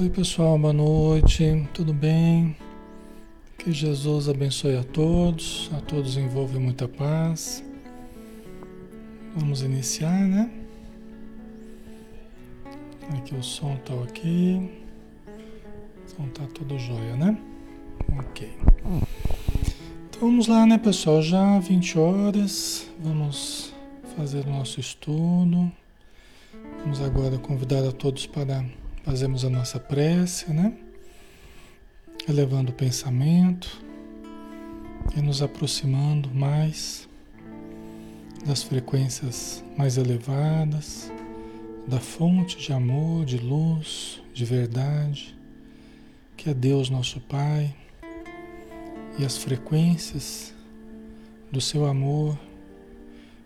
Oi, pessoal, boa noite, tudo bem? Que Jesus abençoe a todos, a todos envolve muita paz. Vamos iniciar, né? Aqui o som tá ok. O som tá tudo jóia, né? Ok. Então vamos lá, né, pessoal? Já 20 horas, vamos fazer o nosso estudo. Vamos agora convidar a todos para fazermos a nossa prece, né? Elevando o pensamento e nos aproximando mais das frequências mais elevadas, da fonte de amor, de luz, de verdade, que é Deus nosso Pai, e as frequências do seu amor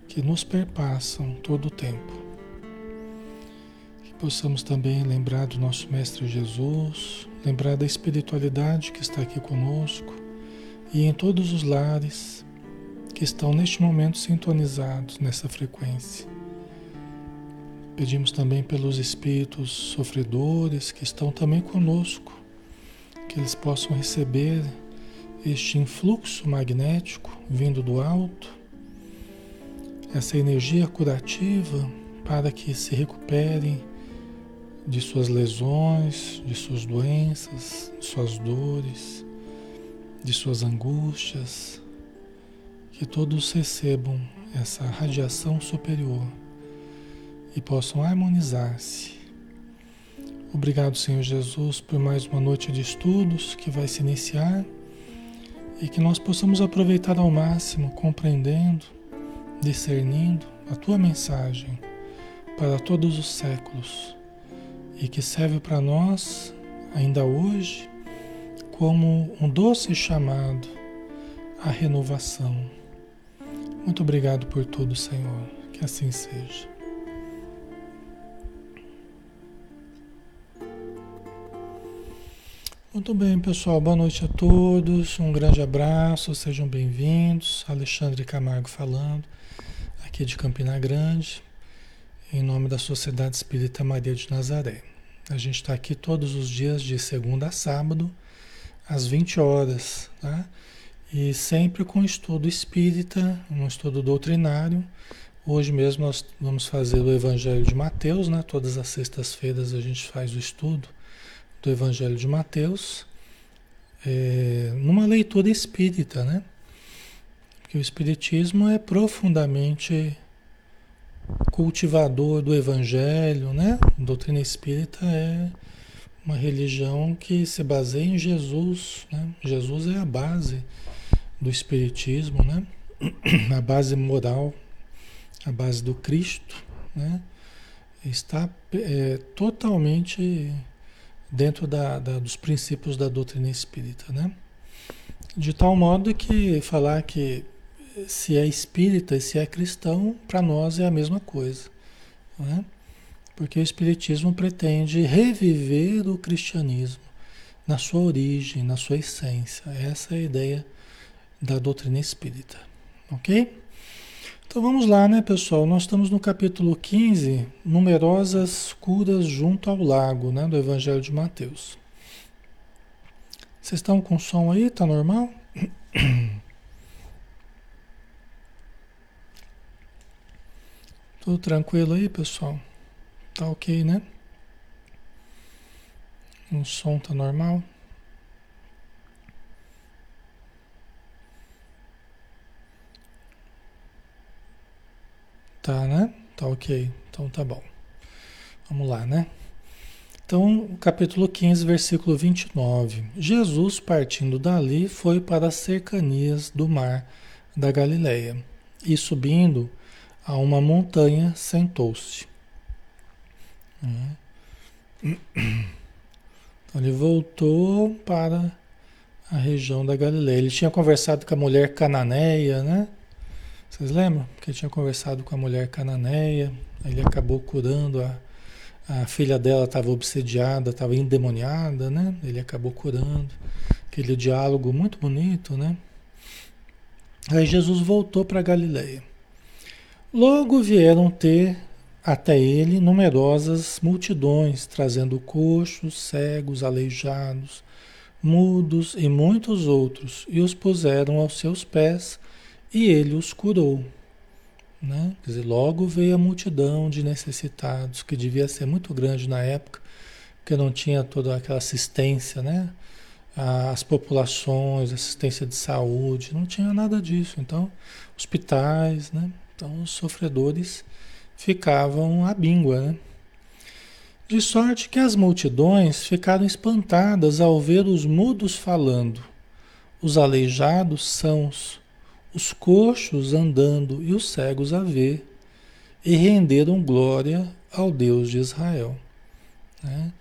que nos perpassam todo o tempo possamos também lembrar do nosso Mestre Jesus, lembrar da espiritualidade que está aqui conosco e em todos os lares que estão neste momento sintonizados nessa frequência. Pedimos também pelos espíritos sofredores que estão também conosco, que eles possam receber este influxo magnético vindo do alto, essa energia curativa para que se recuperem de suas lesões, de suas doenças, de suas dores, de suas angústias, que todos recebam essa radiação superior e possam harmonizar-se. Obrigado, Senhor Jesus, por mais uma noite de estudos que vai se iniciar e que nós possamos aproveitar ao máximo, compreendendo, discernindo a tua mensagem para todos os séculos e que serve para nós, ainda hoje, como um doce chamado à renovação. Muito obrigado por tudo, Senhor. Que assim seja. Muito bem, pessoal. Boa noite a todos. Um grande abraço. Sejam bem-vindos. Alexandre Camargo falando, aqui de Campina Grande, em nome da Sociedade Espírita Maria de Nazaré. A gente está aqui todos os dias, de segunda a sábado, às 20 horas, tá? E sempre com estudo espírita, um estudo doutrinário. Hoje mesmo nós vamos fazer o Evangelho de Mateus, né? Todas as sextas-feiras a gente faz o estudo do Evangelho de Mateus, é, numa leitura espírita, né? Porque o Espiritismo é profundamente cultivador do evangelho, né? A doutrina espírita é uma religião que se baseia em Jesus, né? Jesus é a base do espiritismo, né? A base moral, a base do Cristo, né? Está é, totalmente dentro da, da, dos princípios da doutrina espírita, né? De tal modo que falar que se é espírita e se é cristão, para nós é a mesma coisa. Né? Porque o Espiritismo pretende reviver o cristianismo na sua origem, na sua essência. Essa é a ideia da doutrina espírita. Ok? Então vamos lá, né, pessoal? Nós estamos no capítulo 15, numerosas curas junto ao lago, né, do Evangelho de Mateus. Vocês estão com som aí? Tá normal? Tudo tranquilo aí, pessoal? Tá ok, né? O som tá normal? Tá, né? Tá ok. Então tá bom. Vamos lá, né? Então, capítulo 15, versículo 29. Jesus, partindo dali, foi para as cercanias do mar da Galileia e subindo a uma montanha, sentou-se. Então ele voltou para a região da Galileia. Ele tinha conversado com a mulher cananeia, né? Vocês lembram? Que ele tinha conversado com a mulher cananeia. Ele acabou curando a, a filha dela estava obsediada, estava endemoniada, né? Ele acabou curando. Aquele diálogo muito bonito, né? Aí Jesus voltou para Galileia. Logo vieram ter até ele numerosas multidões, trazendo coxos, cegos, aleijados, mudos e muitos outros, e os puseram aos seus pés, e ele os curou. Né? Quer dizer, logo veio a multidão de necessitados, que devia ser muito grande na época, porque não tinha toda aquela assistência, né? As populações, assistência de saúde, não tinha nada disso. Então, hospitais, né? Então, os sofredores ficavam à bíngua, né? De sorte que as multidões ficaram espantadas ao ver os mudos falando, os aleijados sãos, os coxos andando e os cegos a ver, e renderam glória ao Deus de Israel. Né?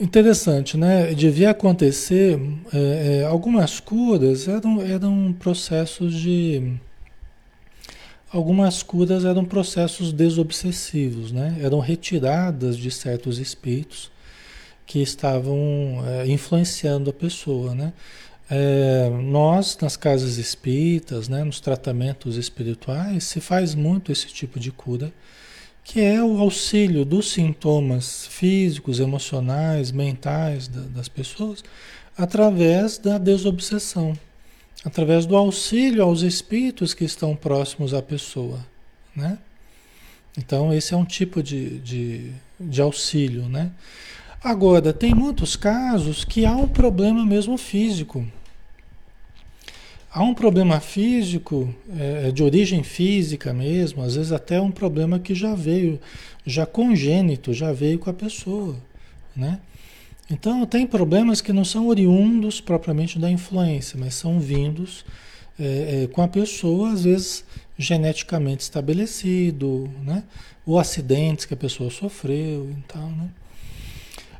Interessante, né? Devia acontecer é, algumas curas eram, eram processos de algumas curas eram processos desobsessivos, né? Eram retiradas de certos espíritos que estavam é, influenciando a pessoa, né? É, nós, nas casas espíritas, né, nos tratamentos espirituais, se faz muito esse tipo de cura, que é o auxílio dos sintomas físicos, emocionais, mentais da, das pessoas, através da desobsessão, através do auxílio aos espíritos que estão próximos à pessoa, né? Então, esse é um tipo de, de, de auxílio, né? Agora, tem muitos casos que há um problema mesmo físico, Há um problema físico, é, de origem física mesmo, às vezes até um problema que já veio, já congênito, já veio com a pessoa, né? Então, tem problemas que não são oriundos propriamente da influência, mas são vindos é, é, com a pessoa, às vezes geneticamente estabelecido, né? Ou acidentes que a pessoa sofreu e tal, né?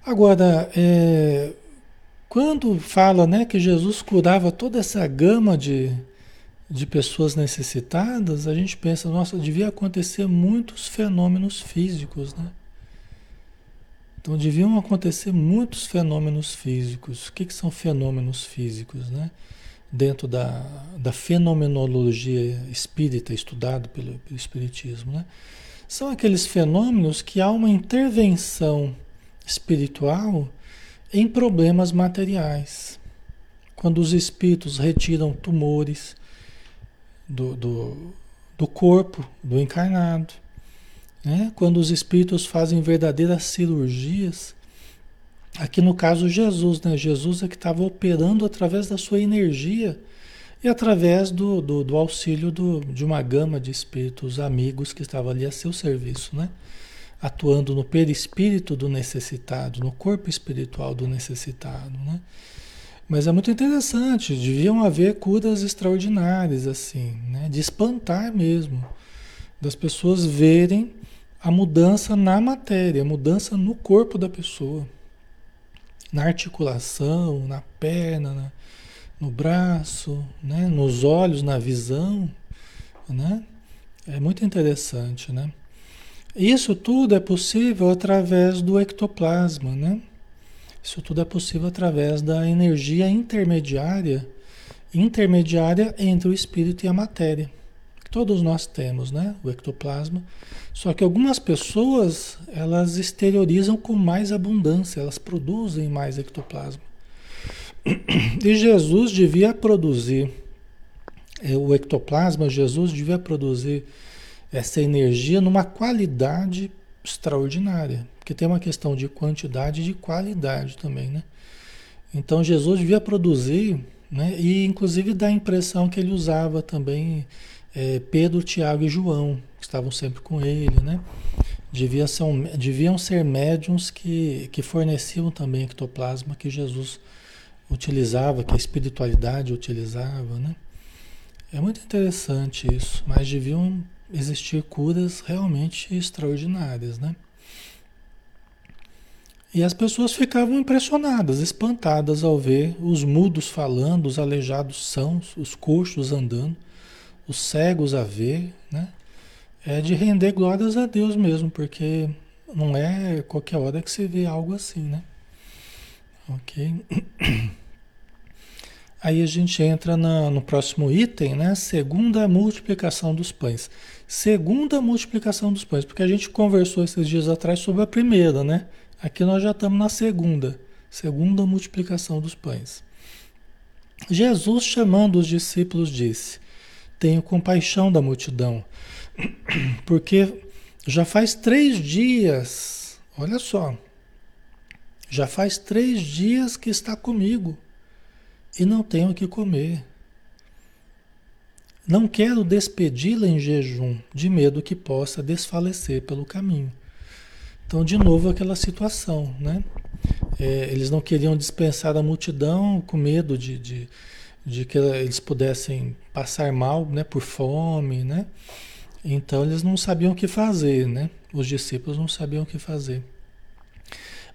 Agora, é, quando fala né, que Jesus curava toda essa gama de, de pessoas necessitadas, a gente pensa, nossa, devia acontecer muitos fenômenos físicos, né? Então deviam acontecer muitos fenômenos físicos. O que, que são fenômenos físicos, né? Dentro da, da fenomenologia espírita, estudado pelo, pelo Espiritismo, né? São aqueles fenômenos que há uma intervenção espiritual em problemas materiais. Quando os espíritos retiram tumores do, do, do corpo do encarnado, né? quando os espíritos fazem verdadeiras cirurgias, aqui no caso Jesus, né? Jesus é que estava operando através da sua energia e através do, do, do auxílio do, de uma gama de espíritos amigos que estavam ali a seu serviço, né? atuando no perispírito do necessitado, no corpo espiritual do necessitado, né? Mas é muito interessante, deviam haver curas extraordinárias assim, né? De espantar mesmo, das pessoas verem a mudança na matéria, a mudança no corpo da pessoa, na articulação, na perna, na, no braço, né? Nos olhos, na visão, né? É muito interessante, né? Isso tudo é possível através do ectoplasma, né? Isso tudo é possível através da energia intermediária, intermediária entre o espírito e a matéria. Todos nós temos, né? O ectoplasma. Só que algumas pessoas, elas exteriorizam com mais abundância, elas produzem mais ectoplasma. E Jesus devia produzir é, o ectoplasma, Jesus devia produzir essa energia numa qualidade extraordinária, porque tem uma questão de quantidade e de qualidade também, né? Então Jesus devia produzir, né? E inclusive dá a impressão que ele usava também é, Pedro, Tiago e João, que estavam sempre com ele, né? Devia ser deviam ser médiums que, que forneciam também ectoplasma que Jesus utilizava, que a espiritualidade utilizava, né? É muito interessante isso, mas deviam existir curas realmente extraordinárias, né? E as pessoas ficavam impressionadas, espantadas ao ver os mudos falando, os aleijados sãos, os coxos andando, os cegos a ver, né? É de render glórias a Deus mesmo, porque não é qualquer hora que se vê algo assim, né? Ok? Aí a gente entra na, no próximo item, né? Segunda multiplicação dos pães. Segunda multiplicação dos pães, porque a gente conversou esses dias atrás sobre a primeira, né? Aqui nós já estamos na segunda, segunda multiplicação dos pães. Jesus, chamando os discípulos, disse: Tenho compaixão da multidão, porque já faz três dias, olha só, já faz três dias que está comigo e não tenho o que comer. Não quero despedi-la em jejum, de medo que possa desfalecer pelo caminho. Então, de novo, aquela situação, né? É, eles não queriam dispensar a multidão com medo de, de, de, que eles pudessem passar mal, né? Por fome, né? Então, eles não sabiam o que fazer, né? Os discípulos não sabiam o que fazer.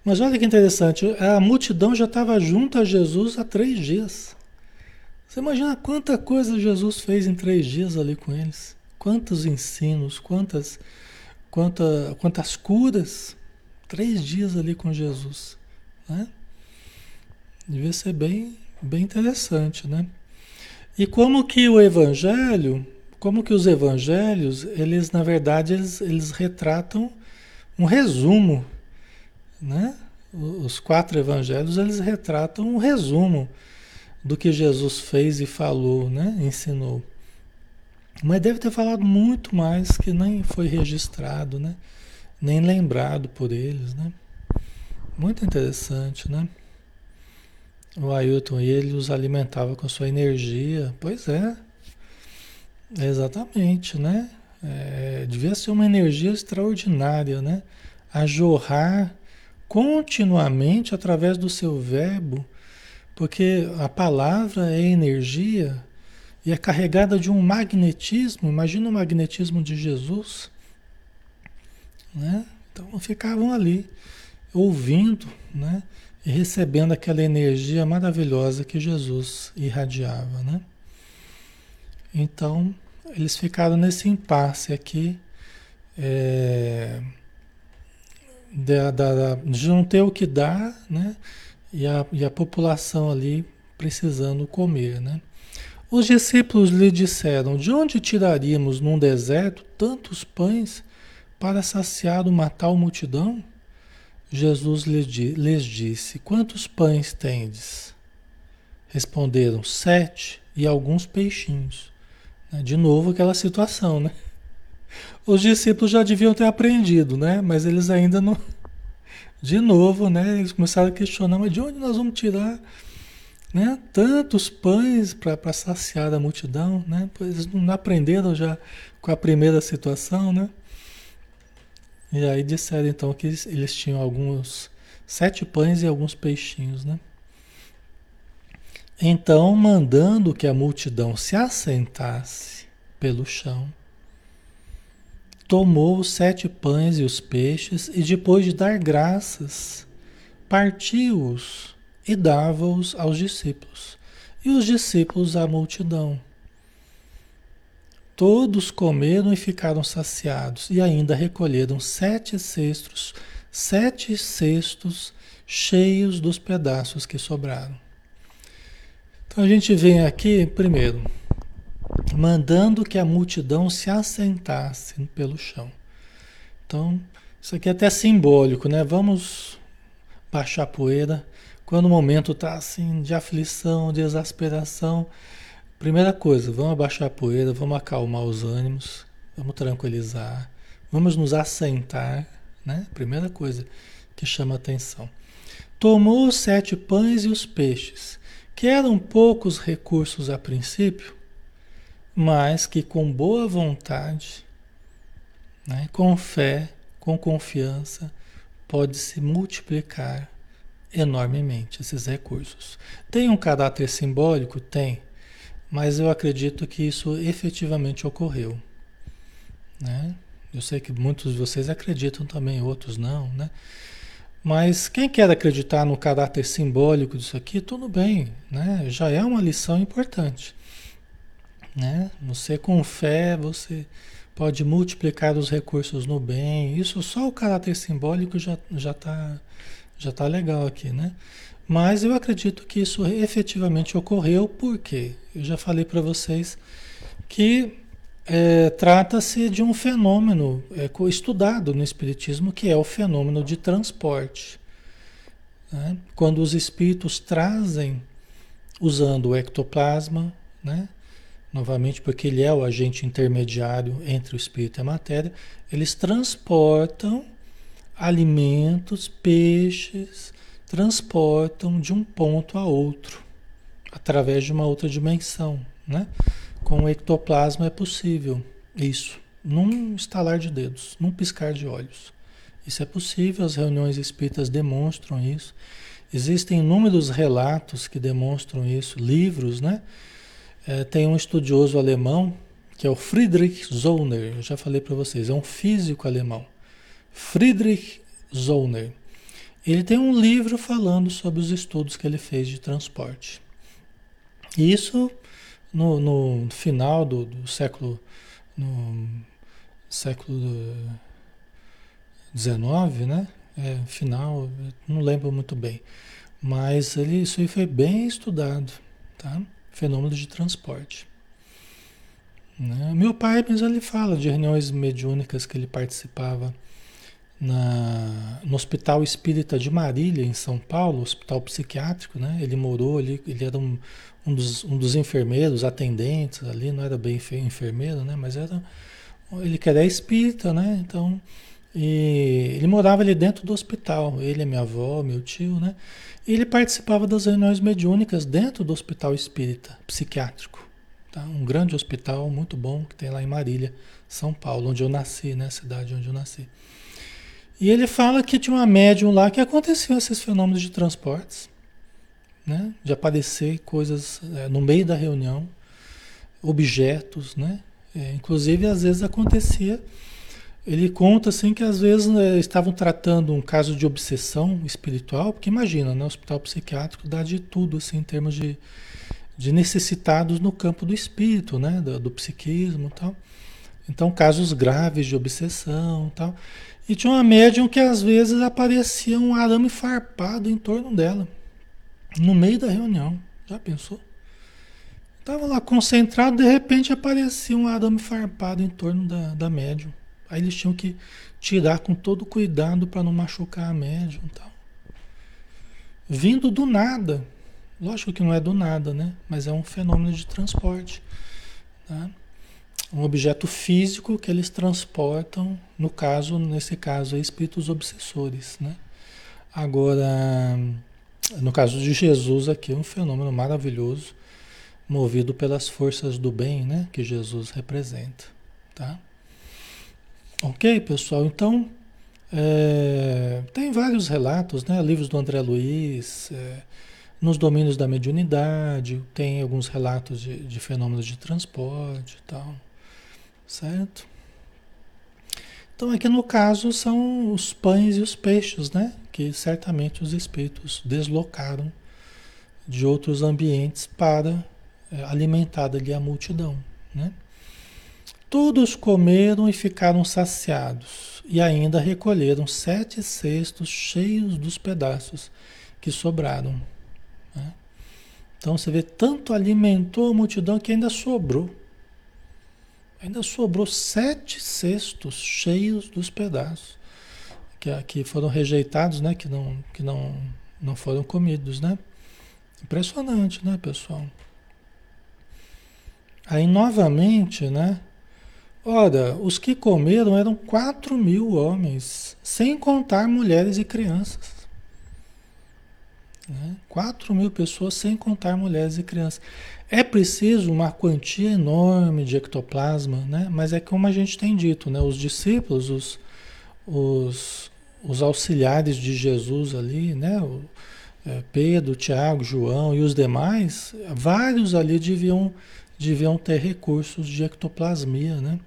Mas olha que interessante, a multidão já estava junto a Jesus há três dias. Você imagina quanta coisa Jesus fez em três dias ali com eles? Quantos ensinos, quantas, quanta, quantas curas? Três dias ali com Jesus. Né? Devia ser bem, bem interessante, né? E como que o Evangelho, como que os Evangelhos, eles na verdade eles, eles retratam um resumo né? Os quatro evangelhos eles retratam um resumo do que Jesus fez e falou, né? ensinou. Mas deve ter falado muito mais que nem foi registrado, né? nem lembrado por eles. Né? Muito interessante, né? O Ailton, ele os alimentava com sua energia. Pois é, exatamente, né? É, devia ser uma energia extraordinária, né? A jorrar continuamente através do seu verbo, porque a palavra é energia e é carregada de um magnetismo. Imagina o magnetismo de Jesus. Né? Então ficavam ali ouvindo né? Recebendo aquela energia maravilhosa que Jesus irradiava. Né? Então eles ficaram nesse impasse aqui. É da, da, de não ter o que dar, né? E a, e a população ali precisando comer, né? Os discípulos lhe disseram: De onde tiraríamos num deserto tantos pães para saciar uma tal multidão? Jesus lhes disse: Quantos pães tendes? Responderam: Sete e alguns peixinhos. De novo aquela situação, né? Os discípulos já deviam ter aprendido, né? Mas eles ainda não. De novo, né? Eles começaram a questionar: mas de onde nós vamos tirar né? tantos pães para saciar a multidão, né? Pois eles não aprenderam já com a primeira situação, né? E aí disseram então que eles, eles tinham alguns sete pães e alguns peixinhos, né? Então, mandando que a multidão se assentasse pelo chão, tomou os sete pães e os peixes, e depois de dar graças, partiu-os e dava-os aos discípulos, e os discípulos à multidão. Todos comeram e ficaram saciados, e ainda recolheram sete cestos, sete cestos cheios dos pedaços que sobraram. Então a gente vem aqui, primeiro, mandando que a multidão se assentasse pelo chão. Então, isso aqui é até simbólico, né? Vamos baixar a poeira. Quando o momento está assim de aflição, de exasperação, primeira coisa, vamos abaixar a poeira, vamos acalmar os ânimos, vamos tranquilizar, vamos nos assentar, né? Primeira coisa que chama atenção. Tomou os sete pães e os peixes, que eram poucos recursos a princípio, mas que com boa vontade, né, com fé, com confiança, pode se multiplicar enormemente esses recursos. Tem um caráter simbólico? Tem, mas eu acredito que isso efetivamente ocorreu. Né? Eu sei que muitos de vocês acreditam também, outros não, né? Mas quem quer acreditar no caráter simbólico disso aqui, tudo bem, né? Já é uma lição importante. Né? Você com fé, você pode multiplicar os recursos no bem. Isso só o caráter simbólico já já tá já tá legal aqui, né? Mas eu acredito que isso efetivamente ocorreu, porque eu já falei para vocês que é, trata-se de um fenômeno é, estudado no Espiritismo, que é o fenômeno de transporte. Né? Quando os espíritos trazem, usando o ectoplasma, né? novamente porque ele é o agente intermediário entre o espírito e a matéria, eles transportam alimentos, peixes, transportam de um ponto a outro, através de uma outra dimensão. Né? Com o ectoplasma é possível isso, num estalar de dedos, num piscar de olhos. Isso é possível, as reuniões espíritas demonstram isso. Existem inúmeros relatos que demonstram isso, livros, né? É, tem um estudioso alemão, que é o Friedrich Zollner, eu já falei para vocês, é um físico alemão. Friedrich Zollner. Ele tem um livro falando sobre os estudos que ele fez de transporte. Isso no, no final do, do, século no século XIX, né? É, final, não lembro muito bem. Mas ele, isso aí foi bem estudado, tá? Fenômeno de transporte. Né? Meu pai, mas ele fala de reuniões mediúnicas que ele participava na, no Hospital Espírita de Marília, em São Paulo, hospital psiquiátrico, né? Ele morou ali, ele era um, um, dos, um dos enfermeiros, atendentes ali, não era bem enfermeiro, né? Mas era, ele que era espírita, né? Então, e ele morava ali dentro do hospital, ele, minha avó, meu tio, né? E ele participava das reuniões mediúnicas dentro do hospital espírita, psiquiátrico. Tá? Um grande hospital muito bom que tem lá em Marília, São Paulo, onde eu nasci, né? Cidade onde eu nasci. E ele fala que tinha uma médium lá que aconteciam esses fenômenos de transportes, né? De aparecer coisas é, no meio da reunião, objetos, né? É, inclusive, às vezes acontecia. Ele conta assim que às vezes né, estavam tratando um caso de obsessão espiritual, porque imagina, né? O hospital psiquiátrico dá de tudo assim em termos de, de necessitados no campo do espírito, né? Do, do psiquismo, e tal. Então, casos graves de obsessão, tal. E tinha uma médium que às vezes aparecia um arame farpado em torno dela, no meio da reunião. Já pensou? Estava lá concentrado, de repente aparecia um arame farpado em torno da, da médium. Aí eles tinham que tirar com todo cuidado para não machucar a médium tal. Vindo do nada. Lógico que não é do nada, né? Mas é um fenômeno de transporte. Tá? Um objeto físico que eles transportam, no caso, nesse caso, espíritos obsessores, né? Agora, no caso de Jesus aqui, é um fenômeno maravilhoso, movido pelas forças do bem, né, que Jesus representa, tá? Ok, pessoal, então, é, tem vários relatos, né, livros do André Luiz, é, nos domínios da mediunidade, tem alguns relatos de, de fenômenos de transporte e tal, certo? Então aqui no caso são os pães e os peixes, né? Que certamente os espíritos deslocaram de outros ambientes para é, alimentar ali a multidão, né? Todos comeram e ficaram saciados, e ainda recolheram sete cestos cheios dos pedaços que sobraram. Né? Então você vê, tanto alimentou a multidão que ainda sobrou. Ainda sobrou sete cestos cheios dos pedaços que, que foram rejeitados, né? Que não, que não, não foram comidos, né? Impressionante, né, pessoal? Aí novamente, né? Ora, os que comeram eram quatro mil homens, sem contar mulheres e crianças. Né? 4 mil pessoas, sem contar mulheres e crianças. É preciso uma quantia enorme de ectoplasma, né? mas é como a gente tem dito, né? os discípulos, os, os, os auxiliares de Jesus ali, né? O, é, Pedro, Tiago, João e os demais, vários ali deviam, deviam ter recursos de ectoplasmia, né?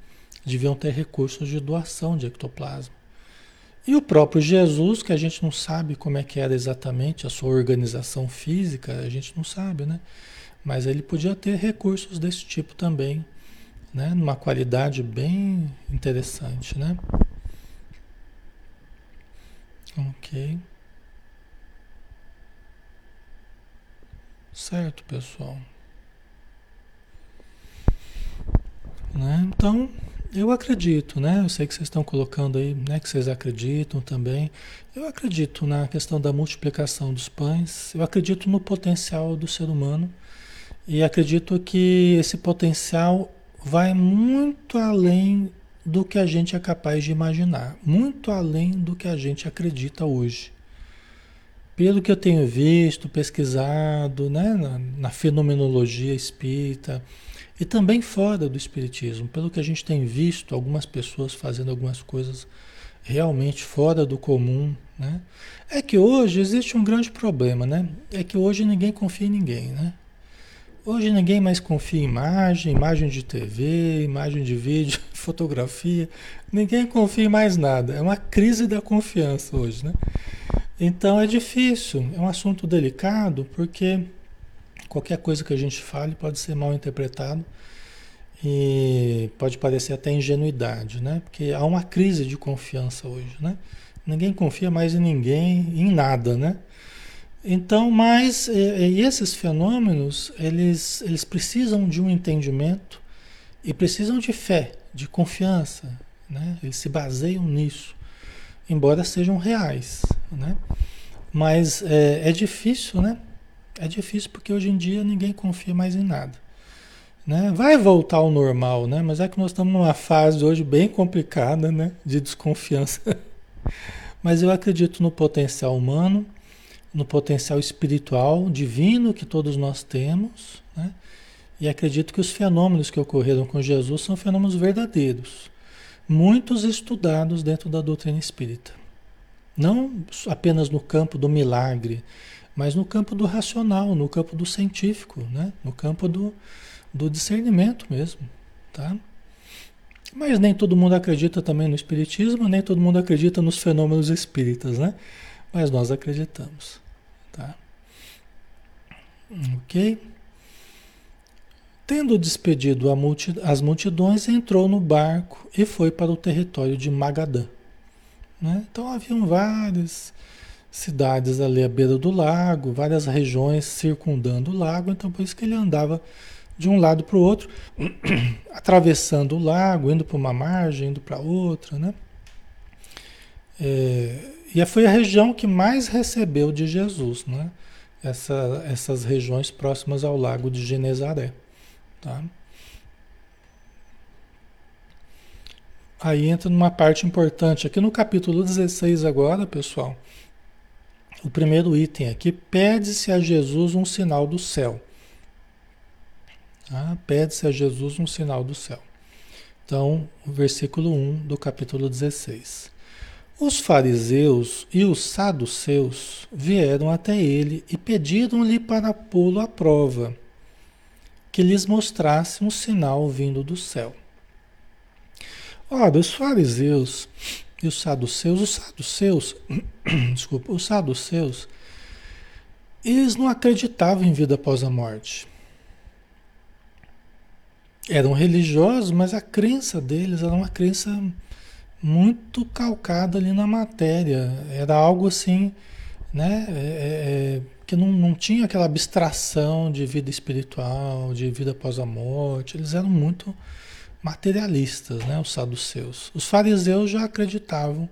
deviam ter recursos de doação de ectoplasma. E o próprio Jesus, que a gente não sabe como é que era exatamente a sua organização física, a gente não sabe, né? Mas ele podia ter recursos desse tipo também, né? Numa qualidade bem interessante, né? Ok. Certo, pessoal? Né? Então, eu acredito, né? Eu sei que vocês estão colocando aí, né? Que vocês acreditam também. Eu acredito na questão da multiplicação dos pães. Eu acredito no potencial do ser humano. E acredito que esse potencial vai muito além do que a gente é capaz de imaginar. Muito além do que a gente acredita hoje. Pelo que eu tenho visto, pesquisado, né? na, na fenomenologia espírita e também fora do Espiritismo, pelo que a gente tem visto algumas pessoas fazendo algumas coisas realmente fora do comum, né? É que hoje existe um grande problema, né? É que hoje ninguém confia em ninguém, né? Hoje ninguém mais confia em imagem, imagem de TV, imagem de vídeo, fotografia. Ninguém confia em mais nada. É uma crise da confiança hoje, né? Então é difícil, é um assunto delicado, porque Qualquer coisa que a gente fale pode ser mal interpretado e pode parecer até ingenuidade, né? Porque há uma crise de confiança hoje, né? Ninguém confia mais em ninguém, em nada, né? Então, mas e, e esses fenômenos, eles, eles precisam de um entendimento e precisam de fé, de confiança, né? Eles se baseiam nisso, embora sejam reais, né? Mas é, é difícil, né? É difícil porque hoje em dia ninguém confia mais em nada. Né? Vai voltar ao normal, né? Mas é que nós estamos numa fase hoje bem complicada, né? De desconfiança. Mas eu acredito no potencial humano, no potencial espiritual, divino que todos nós temos, né? E acredito que os fenômenos que ocorreram com Jesus são fenômenos verdadeiros, muitos estudados dentro da doutrina espírita. Não apenas no campo do milagre, mas no campo do racional, no campo do científico, né? no campo do, do discernimento mesmo. Tá? Mas nem todo mundo acredita também no Espiritismo, nem todo mundo acredita nos fenômenos espíritas, né? Mas nós acreditamos. Tá? Ok? Tendo despedido multi, as multidões, entrou no barco e foi para o território de Magadã. Né? Então haviam vários cidades ali à beira do lago, várias regiões circundando o lago, então por isso que ele andava de um lado para o outro, atravessando o lago, indo para uma margem, indo para outra, né? É, e foi a região que mais recebeu de Jesus, né? Essa, essas regiões próximas ao lago de Genezaré, tá? Aí entra numa parte importante, aqui no capítulo 16 agora, pessoal, o primeiro item aqui, pede-se a Jesus um sinal do céu. Ah, pede-se a Jesus um sinal do céu. Então, o versículo 1 do capítulo 16. Os fariseus e os saduceus vieram até ele e pediram-lhe para pô-lo à prova, que lhes mostrasse um sinal vindo do céu. Ora, os fariseus e os saduceus, os saduceus, desculpa, os saduceus, eles não acreditavam em vida após a morte. Eram religiosos, mas a crença deles era uma crença muito calcada ali na matéria. Era algo assim, né? É, é, é que não, não tinha aquela abstração de vida espiritual, de vida após a morte. Eles eram muito materialistas, né, os saduceus. Os fariseus já acreditavam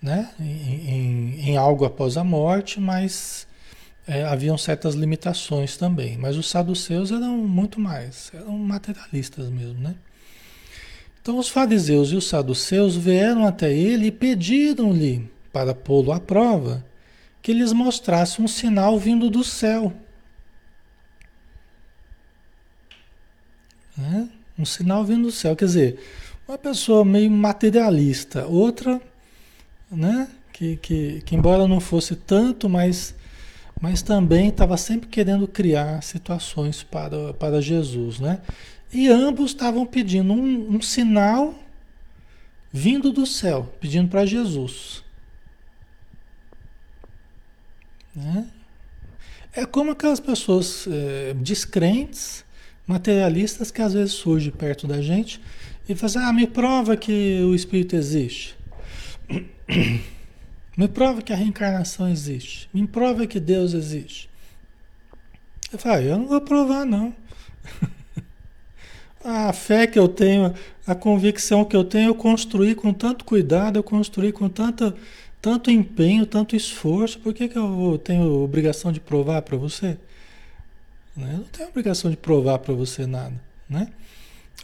né, em, em, algo após a morte, mas é, haviam certas limitações também. Mas os saduceus eram muito mais, eram materialistas mesmo. Né? Então os fariseus e os saduceus vieram até ele e pediram-lhe, para pô-lo à prova, que lhes mostrasse um sinal vindo do céu. Né? Um sinal vindo do céu. Quer dizer, uma pessoa meio materialista, outra, né? Que, que, que embora não fosse tanto, mas, mas também estava sempre querendo criar situações para, para Jesus, né? E ambos estavam pedindo um, um sinal vindo do céu, pedindo para Jesus. Né? É como aquelas pessoas é, descrentes materialistas que às vezes surgem perto da gente e fazem, ah, me prova que o espírito existe. me prova que a reencarnação existe. Me prova que Deus existe. Você fala, eu não vou provar, não. a fé que eu tenho, a convicção que eu tenho, eu construí com tanto cuidado, eu construí com tanta, tanto empenho, tanto esforço. Por que, que eu tenho obrigação de provar para você? Né? Não tenho obrigação de provar para você nada, né?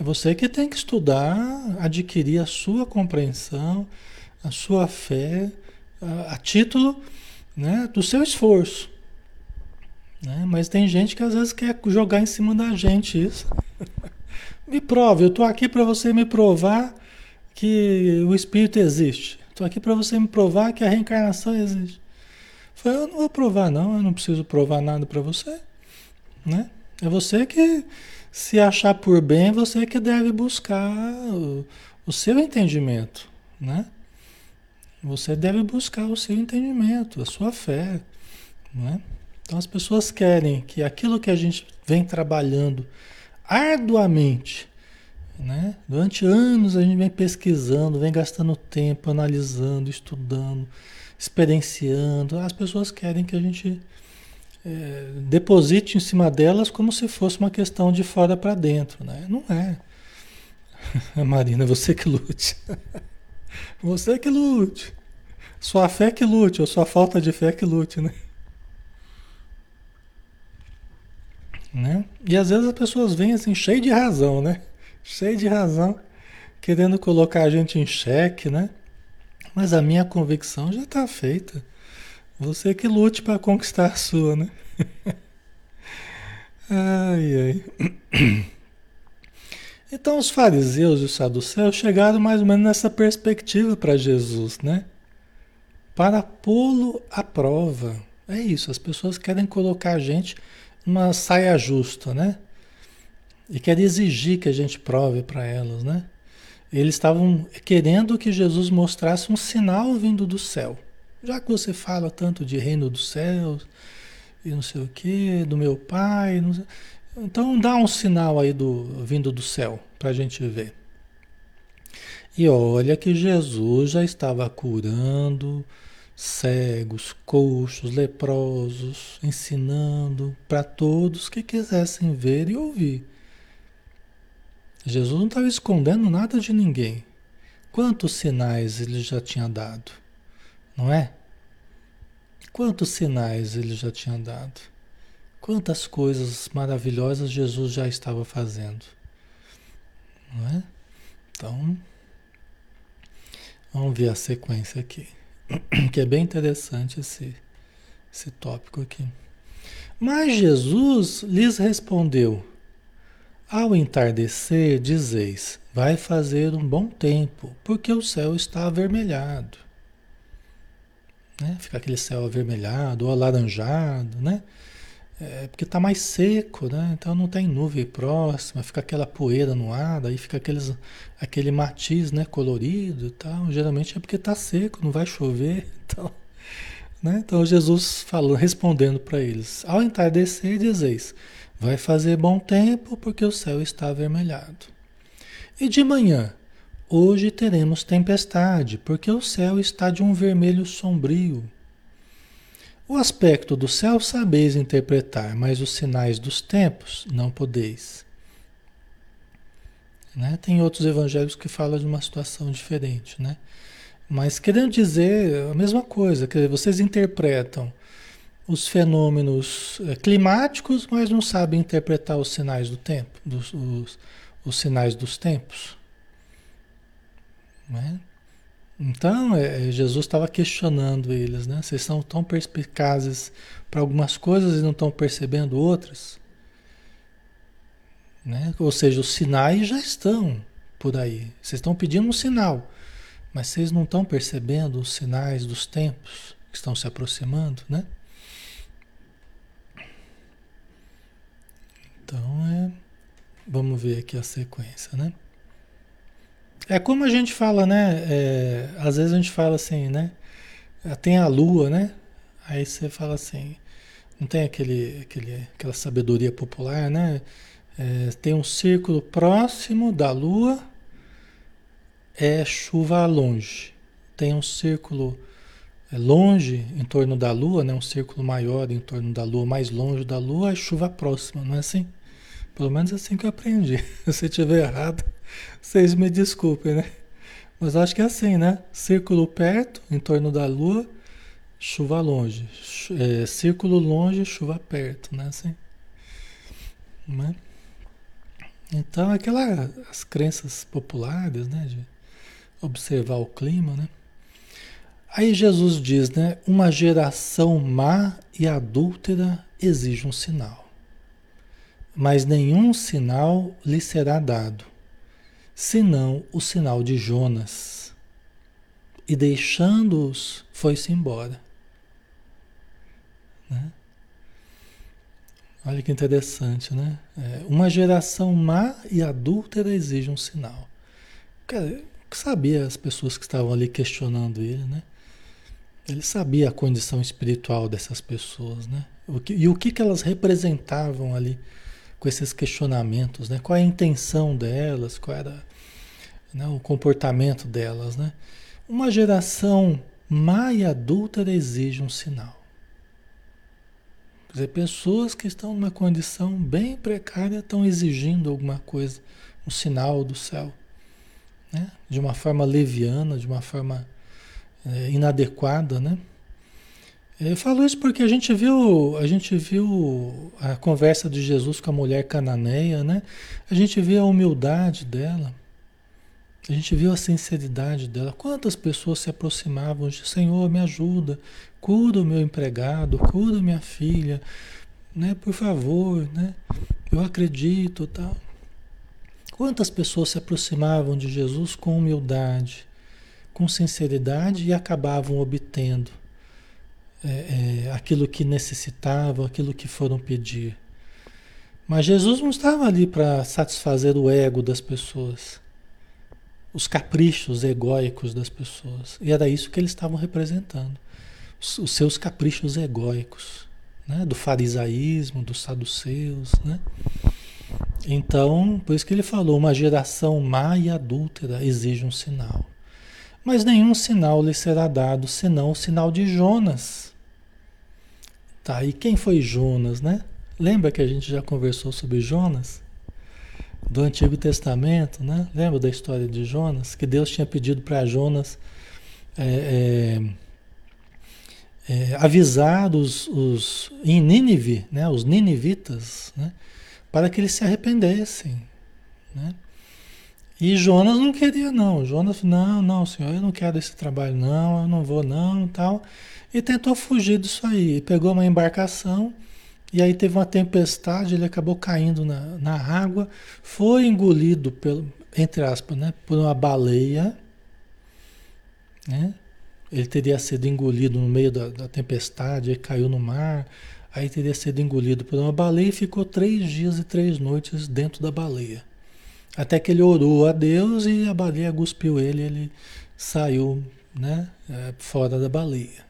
Você que tem que estudar, adquirir a sua compreensão, a sua fé, a, a título né, do seu esforço. Né? Mas tem gente que às vezes quer jogar em cima da gente isso. me prove, eu estou aqui para você me provar que o Espírito existe. Estou aqui para você me provar que a reencarnação existe. Eu não vou provar não, eu não preciso provar nada para você. Né? É você que se achar por bem, você que deve buscar o, o seu entendimento, né? Você deve buscar o seu entendimento, a sua fé, né? Então as pessoas querem que aquilo que a gente vem trabalhando arduamente, né? Durante anos a gente vem pesquisando, vem gastando tempo, analisando, estudando, experienciando. As pessoas querem que a gente é, deposite em cima delas como se fosse uma questão de fora para dentro, né? Não é. Marina, você que lute. Você que lute. Sua fé que lute, ou sua falta de fé que lute, né? né? E às vezes as pessoas vêm assim, cheio de razão, né? Cheio de razão, querendo colocar a gente em xeque, né? Mas a minha convicção já está feita. Você que lute para conquistar a sua, né? ai, ai. Então os fariseus e os saduceus chegaram mais ou menos nessa perspectiva para Jesus, né? Para pô-lo à prova. É isso, as pessoas querem colocar a gente numa saia justa, né? E querem exigir que a gente prove para elas, né? Eles estavam querendo que Jesus mostrasse um sinal vindo do céu. Já que você fala tanto de reino dos céus e não sei o que, do meu pai, então dá um sinal aí do vindo do céu para a gente ver. E olha que Jesus já estava curando cegos, coxos, leprosos, ensinando para todos que quisessem ver e ouvir. Jesus não estava escondendo nada de ninguém. Quantos sinais ele já tinha dado? Não é? Quantos sinais ele já tinha dado? Quantas coisas maravilhosas Jesus já estava fazendo? Não é? Então, vamos ver a sequência aqui, que é bem interessante esse, esse tópico aqui. Mas Jesus lhes respondeu: Ao entardecer, dizeis, vai fazer um bom tempo, porque o céu está avermelhado né? Fica aquele céu avermelhado ou alaranjado, né? É, porque está mais seco, né? Então não tem nuvem próxima, fica aquela poeira no ar, daí fica aqueles, aquele matiz, né? Colorido e tal. Geralmente é porque está seco, não vai chover, então, né? Então Jesus falou, respondendo para eles: Ao entardecer dizeis, vai fazer bom tempo porque o céu está avermelhado. E de manhã Hoje teremos tempestade, porque o céu está de um vermelho sombrio. O aspecto do céu sabeis interpretar, mas os sinais dos tempos não podeis. Né? Tem outros evangelhos que falam de uma situação diferente, né? Mas querendo dizer a mesma coisa, que vocês interpretam os fenômenos eh, climáticos, mas não sabem interpretar os sinais do tempo, dos, os, os sinais dos tempos. Né? Então, é, é, Jesus estava questionando eles, né? Vocês são tão perspicazes para algumas coisas e não estão percebendo outras? Né? Ou seja, os sinais já estão por aí. Vocês estão pedindo um sinal, mas vocês não estão percebendo os sinais dos tempos que estão se aproximando, né? Então, é... vamos ver aqui a sequência, né? É como a gente fala, né? É, às vezes a gente fala assim, né? Tem a lua, né? Aí você fala assim, não tem aquele, aquele, aquela sabedoria popular, né? É, tem um círculo próximo da lua, é chuva longe. Tem um círculo é longe em torno da Lua, né? um círculo maior em torno da Lua, mais longe da Lua, é chuva próxima, não é assim? Pelo menos é assim que eu aprendi. Se estiver errado, vocês me desculpem, né? Mas acho que é assim, né? Círculo perto, em torno da Lua, chuva longe. É, círculo longe, chuva perto, né? Assim. Né? Então, aquelas as crenças populares, né? De observar o clima, né? Aí Jesus diz, né? Uma geração má e adúltera exige um sinal, mas nenhum sinal lhe será dado, senão o sinal de Jonas. E deixando-os, foi-se embora. Né? Olha que interessante, né? É, uma geração má e adúltera exige um sinal. Cara, sabia as pessoas que estavam ali questionando ele, né? Ele sabia a condição espiritual dessas pessoas, né? O que, e o que, que elas representavam ali com esses questionamentos, né? Qual a intenção delas, qual era né, o comportamento delas, né? Uma geração má e adúltera exige um sinal. Quer dizer, pessoas que estão numa condição bem precária estão exigindo alguma coisa, um sinal do céu, né? De uma forma leviana, de uma forma é, inadequada, né? Eu falo isso porque a gente viu, a gente viu a conversa de Jesus com a mulher cananeia, né? A gente viu a humildade dela. A gente viu a sinceridade dela. Quantas pessoas se aproximavam de Senhor, me ajuda, cura o meu empregado, cura minha filha, né? Por favor, né? Eu acredito, tal. Quantas pessoas se aproximavam de Jesus com humildade, com sinceridade e acabavam obtendo é, é, aquilo que necessitavam, aquilo que foram pedir. Mas Jesus não estava ali para satisfazer o ego das pessoas, os caprichos egóicos das pessoas. E era isso que eles estavam representando, os, os seus caprichos egóicos, né? do farisaísmo, dos saduceus. Né? Então, por isso que ele falou: uma geração má e adúltera exige um sinal mas nenhum sinal lhe será dado senão o sinal de Jonas. Tá, e quem foi Jonas, né? Lembra que a gente já conversou sobre Jonas? Do Antigo Testamento, né? Lembra da história de Jonas? Que Deus tinha pedido para Jonas é, é, é, avisar os, os em Nínive, né? Os ninivitas, né? Para que eles se arrependessem, né? E Jonas não queria não. Jonas, não, não, senhor, eu não quero esse trabalho não, eu não vou não, tal. E tentou fugir disso aí. Pegou uma embarcação e aí teve uma tempestade, ele acabou caindo na, na água, foi engolido pelo, entre aspas, né, por uma baleia, né? Ele teria sido engolido no meio da, da tempestade, caiu no mar, aí teria sido engolido por uma baleia e ficou três dias e três noites dentro da baleia. Até que ele orou a Deus e a baleia cuspiu ele, ele saiu né, é, fora da baleia.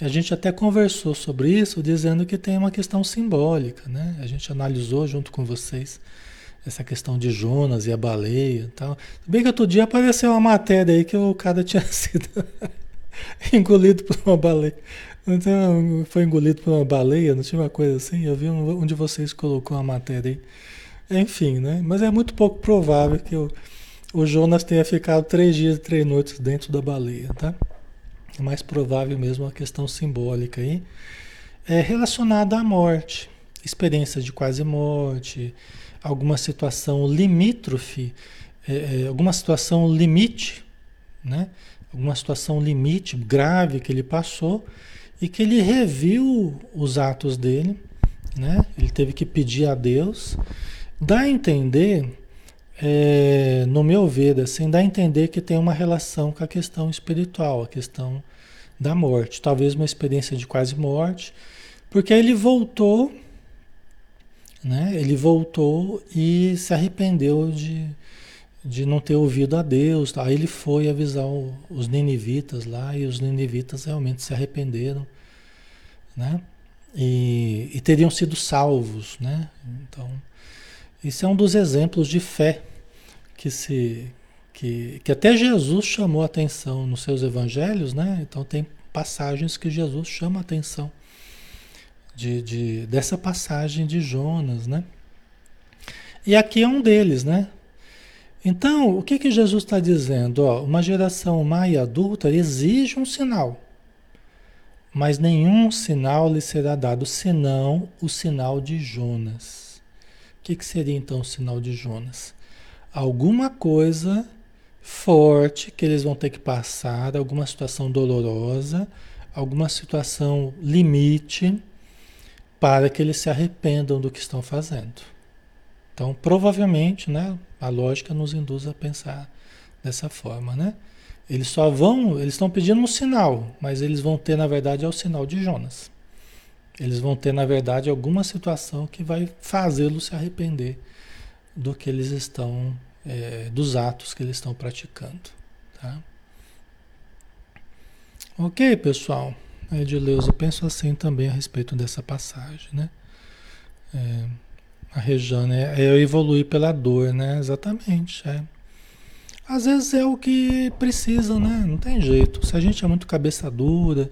A gente até conversou sobre isso, dizendo que tem uma questão simbólica, né? A gente analisou junto com vocês essa questão de Jonas e a baleia e tal. Bem que outro dia apareceu uma matéria aí que o cara tinha sido engolido por uma baleia. Então, foi engolido por uma baleia, não tinha uma coisa assim? Eu vi onde vocês colocou a matéria aí. Enfim, né? Mas é muito pouco provável que o, o Jonas tenha ficado três dias e três noites dentro da baleia, tá? É mais provável mesmo a questão simbólica aí. É relacionada à morte, experiência de quase morte, alguma situação limítrofe, é, é, alguma situação limite, né? Alguma situação limite grave que ele passou e que ele reviu os atos dele, né? Ele teve que pedir a Deus Dá a entender, é, no meu ver, assim, dá a entender que tem uma relação com a questão espiritual, a questão da morte. Talvez uma experiência de quase morte, porque ele voltou, né? Ele voltou e se arrependeu de, de não ter ouvido a Deus. Aí ele foi avisar o, os ninivitas lá e os ninivitas realmente se arrependeram, né? E, e teriam sido salvos, né? Então isso é um dos exemplos de fé que se que, que até Jesus chamou atenção nos seus evangelhos, né? Então tem passagens que Jesus chama atenção de, de, dessa passagem de Jonas, né? E aqui é um deles, né? Então, o que, que Jesus está dizendo? Ó, uma geração má e adulta exige um sinal, mas nenhum sinal lhe será dado senão o sinal de Jonas. O que, que seria então o sinal de Jonas? Alguma coisa forte que eles vão ter que passar, alguma situação dolorosa, alguma situação limite, para que eles se arrependam do que estão fazendo. Então, provavelmente, né, a lógica nos induz a pensar dessa forma, né? Eles só vão, eles estão pedindo um sinal, mas eles vão ter, na verdade, é o sinal de Jonas. Eles vão ter, na verdade, alguma situação que vai fazê-los se arrepender do que eles estão é, dos atos que eles estão praticando. Tá? Ok, pessoal. Edileuza, eu penso assim também a respeito dessa passagem, né? É, a Rejane é, é evoluir pela dor, né? Exatamente, é. Às vezes é o que precisa, né? Não tem jeito. Se a gente é muito cabeça dura,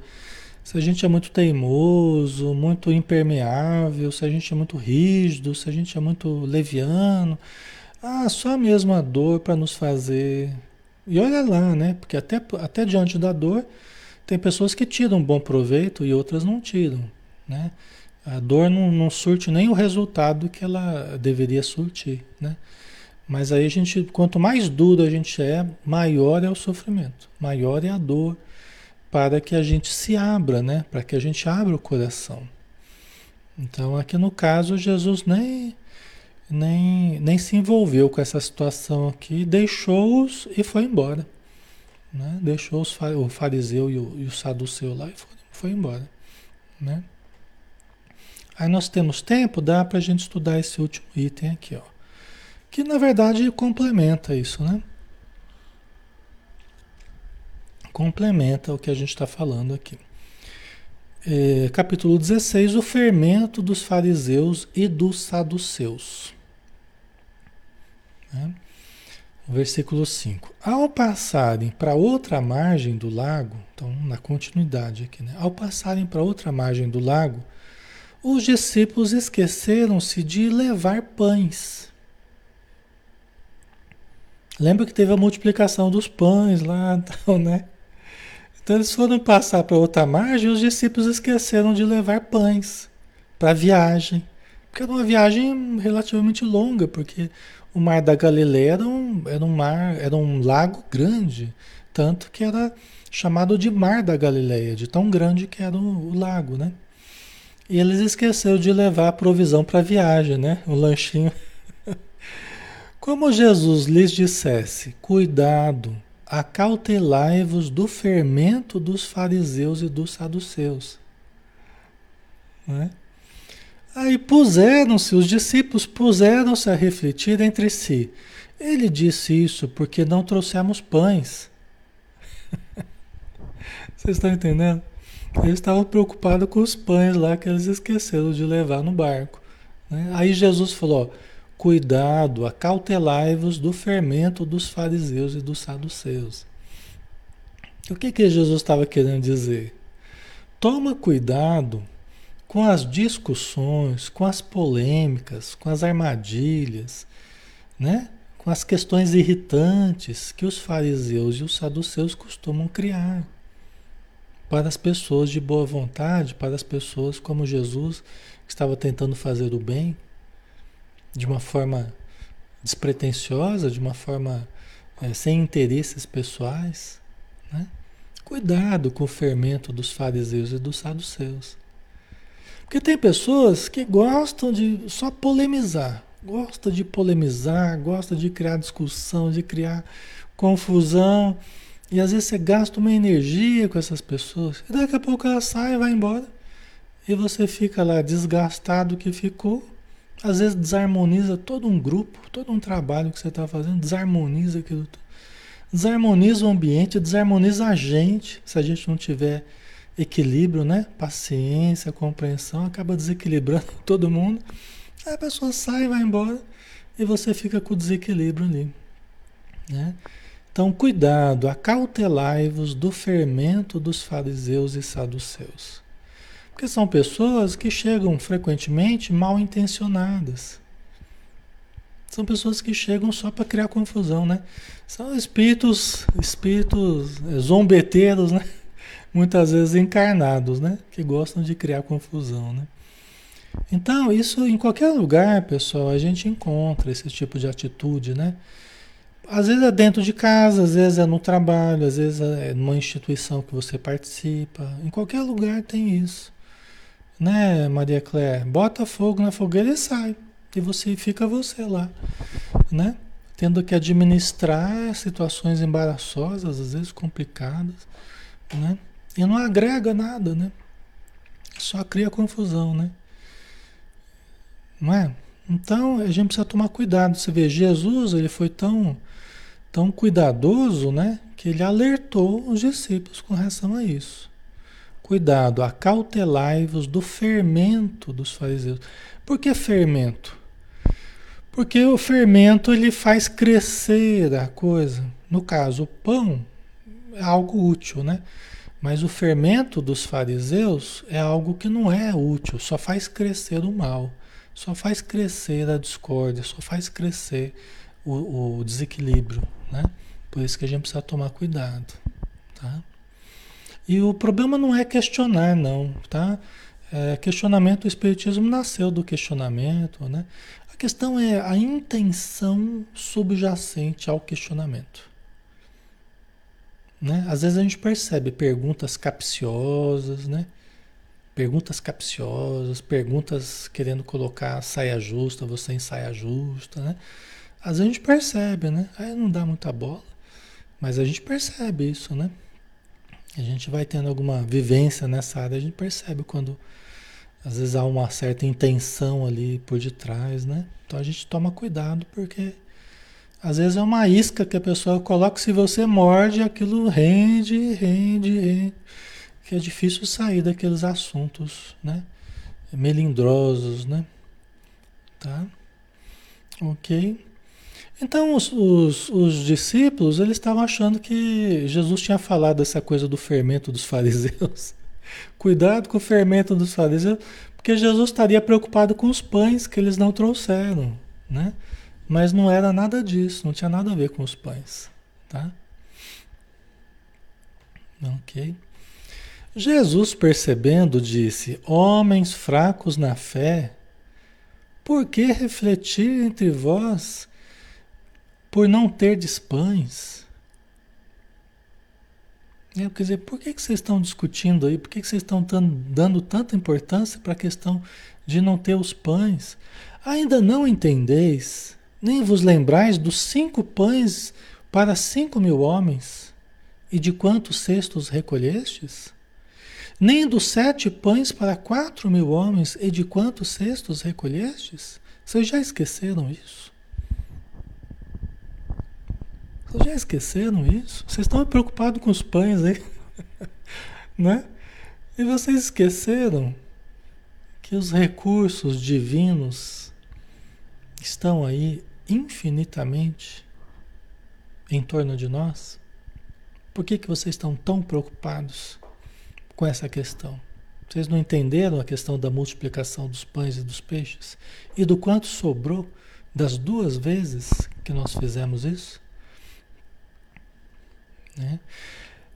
se a gente é muito teimoso, muito impermeável, se a gente é muito rígido, se a gente é muito leviano, ah, só mesmo a dor para nos fazer. E olha lá, né? Porque até, até diante da dor, tem pessoas que tiram bom proveito e outras não tiram, né? A dor não, não surte nem o resultado que ela deveria surtir, né? Mas aí a gente, quanto mais duro a gente é, maior é o sofrimento, maior é a dor, para que a gente se abra, né? Para que a gente abra o coração. Então aqui no caso Jesus nem nem, nem se envolveu com essa situação aqui, deixou-os e foi embora. Né? Deixou os, o fariseu e o, e o saduceu lá e foi, foi embora. Né? Aí nós temos tempo, dá para a gente estudar esse último item aqui, ó, que na verdade complementa isso, né? Complementa o que a gente está falando aqui. É, capítulo 16, o fermento dos fariseus e dos saduceus. Né? Versículo 5. Ao passarem para outra margem do lago, então na continuidade aqui, né? Ao passarem para outra margem do lago, os discípulos esqueceram-se de levar pães. Lembra que teve a multiplicação dos pães lá, então, né? Então eles foram passar para outra margem e os discípulos esqueceram de levar pães para a viagem. Porque era uma viagem relativamente longa, porque o Mar da Galileia era um, era um mar, era um lago grande, tanto que era chamado de Mar da Galileia, de tão grande que era o, o lago, né? E eles esqueceram de levar a provisão para a viagem, né? O lanchinho. Como Jesus lhes dissesse: Cuidado, acautelai-vos do fermento dos fariseus e dos saduceus. Né? Aí puseram-se, os discípulos puseram-se a refletir entre si. Ele disse isso porque não trouxemos pães. Vocês estão entendendo? Eles estavam preocupados com os pães lá que eles esqueceram de levar no barco. Né? Aí Jesus falou: Cuidado, acautelai-vos do fermento dos fariseus e dos saduceus. O que, que Jesus estava querendo dizer? Toma cuidado com as discussões, com as polêmicas, com as armadilhas, né? com as questões irritantes que os fariseus e os saduceus costumam criar para as pessoas de boa vontade, para as pessoas como Jesus, que estava tentando fazer o bem de uma forma despretensiosa, de uma forma é, sem interesses pessoais. Né? Cuidado com o fermento dos fariseus e dos saduceus. Porque tem pessoas que gostam de só polemizar, gosta de polemizar, gosta de criar discussão, de criar confusão. E às vezes você gasta uma energia com essas pessoas. E daqui a pouco ela sai e vai embora. E você fica lá desgastado que ficou. Às vezes desarmoniza todo um grupo, todo um trabalho que você está fazendo, desarmoniza aquilo. Desarmoniza o ambiente, desarmoniza a gente, se a gente não tiver equilíbrio, né? Paciência, compreensão, acaba desequilibrando todo mundo. Aí a pessoa sai, vai embora e você fica com o desequilíbrio ali, né? Então, cuidado, acautelai-vos do fermento dos fariseus e saduceus. Porque são pessoas que chegam frequentemente mal intencionadas. São pessoas que chegam só para criar confusão, né? São espíritos, espíritos eh, zombeteiros, né? Muitas vezes encarnados, né? Que gostam de criar confusão, né? Então, isso em qualquer lugar, pessoal, a gente encontra esse tipo de atitude, né? Às vezes é dentro de casa, às vezes é no trabalho, às vezes é numa instituição que você participa. Em qualquer lugar tem isso. Né, Maria Cléia? Bota fogo na fogueira e sai. E você fica você lá, né? Tendo que administrar situações embaraçosas, às vezes complicadas, né? E não agrega nada, né? Só cria confusão, né? Não é? Então a gente precisa tomar cuidado. Você vê, Jesus ele foi tão, tão cuidadoso, né? Que ele alertou os discípulos com relação a isso. Cuidado, acautelai-vos do fermento dos fariseus. Por que fermento? Porque o fermento ele faz crescer a coisa. No caso, o pão é algo útil, né? Mas o fermento dos fariseus é algo que não é útil, só faz crescer o mal só faz crescer a discórdia, só faz crescer o, o desequilíbrio, né? Por isso que a gente precisa tomar cuidado, tá? E o problema não é questionar, não, tá? É, questionamento, o Espiritismo nasceu do questionamento, né? A questão é a intenção subjacente ao questionamento. Né? Às vezes a gente percebe perguntas capciosas, né? Perguntas capciosas, perguntas querendo colocar saia justa, você em saia justa, né? Às vezes a gente percebe, né? Aí não dá muita bola, mas a gente percebe isso, né? A gente vai tendo alguma vivência nessa área, a gente percebe quando às vezes há uma certa intenção ali por detrás, né? Então a gente toma cuidado porque às vezes é uma isca que a pessoa coloca, se você morde, aquilo rende, rende, rende que é difícil sair daqueles assuntos, né? Melindrosos, né? Tá? Ok? Então, os, os, os, discípulos, eles estavam achando que Jesus tinha falado essa coisa do fermento dos fariseus. Cuidado com o fermento dos fariseus, porque Jesus estaria preocupado com os pães que eles não trouxeram, né? Mas não era nada disso, não tinha nada a ver com os pães, tá? Ok? Jesus, percebendo, disse: Homens fracos na fé, por que refletir entre vós por não terdes pães? É, quer dizer, por que, que vocês estão discutindo aí? Por que, que vocês estão dando tanta importância para a questão de não ter os pães? Ainda não entendeis, nem vos lembrais dos cinco pães para cinco mil homens? E de quantos cestos recolhestes? Nem dos sete pães para quatro mil homens, e de quantos cestos recolhestes? Vocês já esqueceram isso? Vocês já esqueceram isso? Vocês estão preocupados com os pães aí, né? E vocês esqueceram que os recursos divinos estão aí infinitamente em torno de nós? Por que, que vocês estão tão preocupados? com essa questão. Vocês não entenderam a questão da multiplicação dos pães e dos peixes? E do quanto sobrou das duas vezes que nós fizemos isso? Né?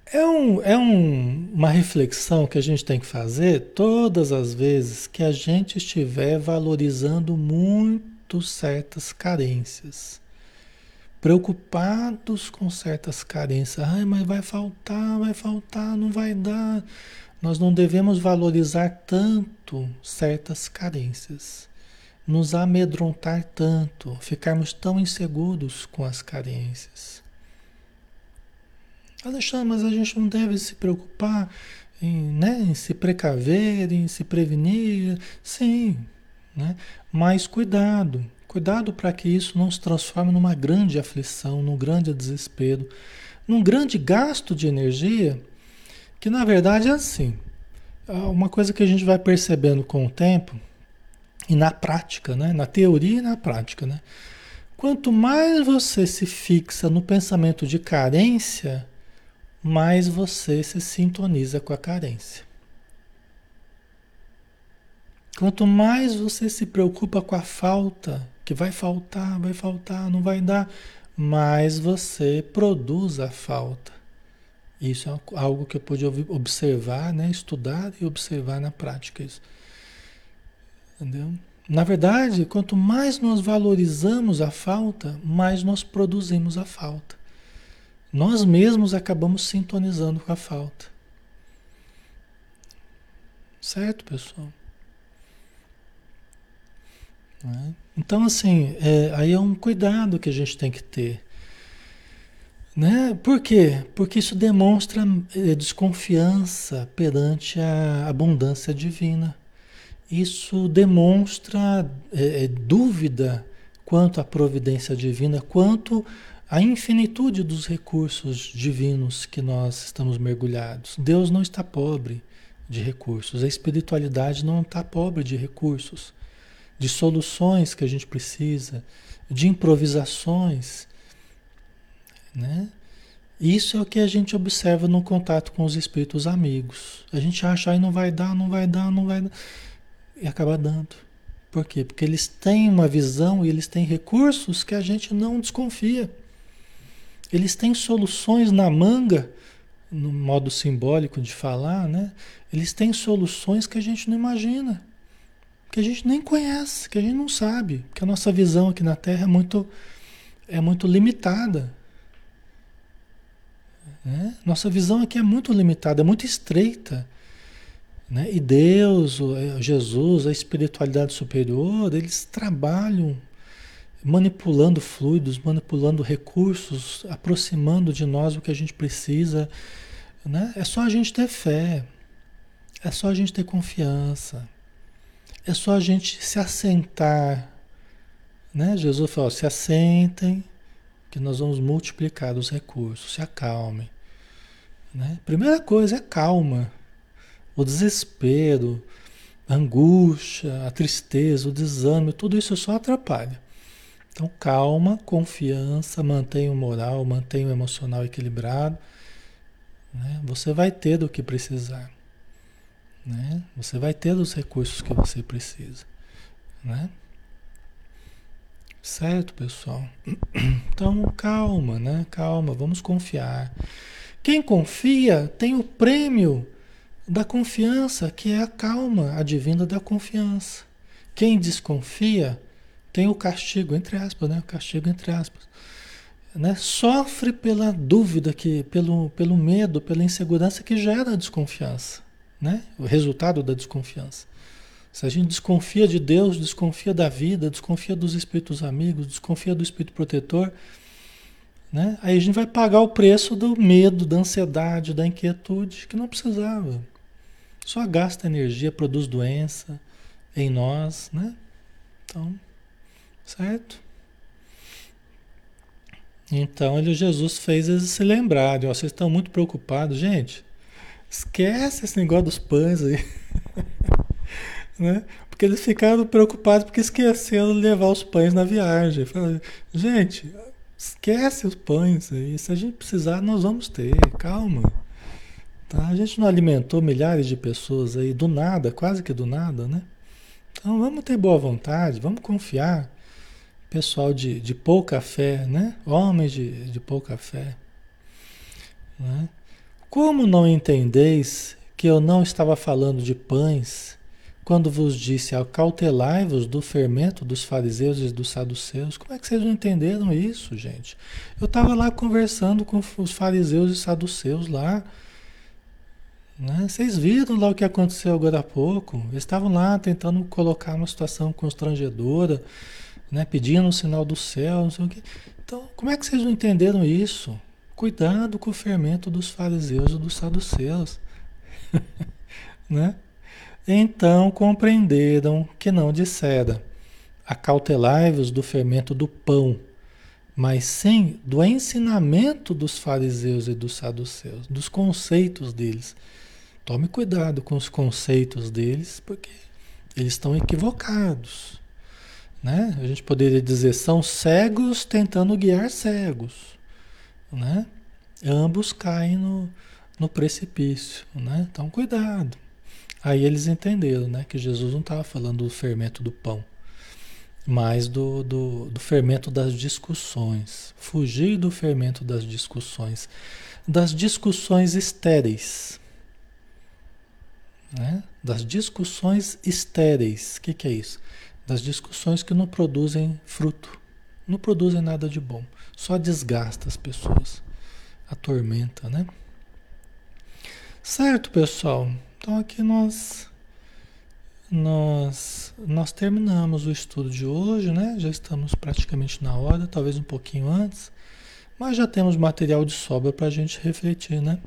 É, um, é um, uma reflexão que a gente tem que fazer todas as vezes que a gente estiver valorizando muito certas carências preocupados com certas carências. Ai, mas vai faltar, vai faltar, não vai dar. Nós não devemos valorizar tanto certas carências, nos amedrontar tanto, ficarmos tão inseguros com as carências. Alexandre, mas a gente não deve se preocupar em, né, em se precaver, em se prevenir. Sim, né? mas cuidado, Cuidado para que isso não se transforme numa grande aflição, num grande desespero, num grande gasto de energia, que na verdade é assim. É uma coisa que a gente vai percebendo com o tempo, e na prática, né? na teoria e na prática. Né? Quanto mais você se fixa no pensamento de carência, mais você se sintoniza com a carência. Quanto mais você se preocupa com a falta, que vai faltar, vai faltar, não vai dar, mais você produz a falta. Isso é algo que eu pude observar, né? estudar e observar na prática. Isso. Entendeu? Na verdade, quanto mais nós valorizamos a falta, mais nós produzimos a falta. Nós mesmos acabamos sintonizando com a falta. Certo, pessoal? Né? Então, assim, é, aí é um cuidado que a gente tem que ter. Né? Por quê? Porque isso demonstra é, desconfiança perante a abundância divina. Isso demonstra é, é, dúvida quanto à providência divina, quanto à infinitude dos recursos divinos que nós estamos mergulhados. Deus não está pobre de recursos, a espiritualidade não está pobre de recursos de soluções que a gente precisa, de improvisações, né? Isso é o que a gente observa no contato com os espíritos amigos. A gente acha aí não vai dar, não vai dar, não vai dar e acaba dando. Por quê? Porque eles têm uma visão e eles têm recursos que a gente não desconfia. Eles têm soluções na manga, no modo simbólico de falar, né? Eles têm soluções que a gente não imagina que a gente nem conhece, que a gente não sabe, que a nossa visão aqui na Terra é muito, é muito limitada. Né? Nossa visão aqui é muito limitada, é muito estreita. Né? E Deus, é, Jesus, a espiritualidade superior, eles trabalham manipulando fluidos, manipulando recursos, aproximando de nós o que a gente precisa. Né? É só a gente ter fé, é só a gente ter confiança. É só a gente se assentar. Né? Jesus falou: se assentem, que nós vamos multiplicar os recursos, se acalmem. Né? Primeira coisa é calma. O desespero, a angústia, a tristeza, o desânimo, tudo isso só atrapalha. Então, calma, confiança, mantenha o moral, mantenha o emocional equilibrado. Né? Você vai ter do que precisar. Né? Você vai ter os recursos que você precisa. Né? Certo, pessoal? Então, calma, né? Calma, vamos confiar. Quem confia tem o prêmio da confiança, que é a calma advinda da confiança. Quem desconfia tem o castigo, entre aspas, né? O castigo, entre aspas. Né? Sofre pela dúvida, que, pelo, pelo medo, pela insegurança que gera a desconfiança né? O resultado da desconfiança. Se a gente desconfia de Deus, desconfia da vida, desconfia dos espíritos amigos, desconfia do espírito protetor, né? Aí a gente vai pagar o preço do medo, da ansiedade, da inquietude, que não precisava. Só gasta energia, produz doença em nós, né? Então, certo? Então ele, Jesus fez eles se lembrarem, vocês estão muito preocupados, gente. Esquece esse negócio dos pães aí. né? Porque eles ficaram preocupados porque esqueceram de levar os pães na viagem. Falaram, gente, esquece os pães aí. Se a gente precisar, nós vamos ter. Calma. Tá? A gente não alimentou milhares de pessoas aí do nada, quase que do nada, né? Então vamos ter boa vontade, vamos confiar. Pessoal de, de pouca fé, né? Homens de, de pouca fé. Né? Como não entendeis que eu não estava falando de pães, quando vos disse acautelai-vos do fermento dos fariseus e dos saduceus? Como é que vocês não entenderam isso, gente? Eu estava lá conversando com os fariseus e saduceus lá. Né? Vocês viram lá o que aconteceu agora há pouco? Eles estavam lá tentando colocar uma situação constrangedora, né? pedindo o sinal do céu, não sei o quê. Então, como é que vocês não entenderam isso? Cuidado com o fermento dos fariseus e dos saduceus. né? Então compreenderam que não dissera: acautelai-vos do fermento do pão, mas sim do ensinamento dos fariseus e dos saduceus, dos conceitos deles. Tome cuidado com os conceitos deles, porque eles estão equivocados. Né? A gente poderia dizer, são cegos tentando guiar cegos. Né? Ambos caem no, no precipício. Né? Então, cuidado. Aí eles entenderam né, que Jesus não estava falando do fermento do pão, mas do, do, do fermento das discussões. Fugir do fermento das discussões. Das discussões estéreis. Né? Das discussões estéreis. O que, que é isso? das discussões que não produzem fruto, não produzem nada de bom, só desgasta as pessoas, atormenta, né? Certo, pessoal. Então aqui nós nós nós terminamos o estudo de hoje, né? Já estamos praticamente na hora, talvez um pouquinho antes, mas já temos material de sobra para a gente refletir, né?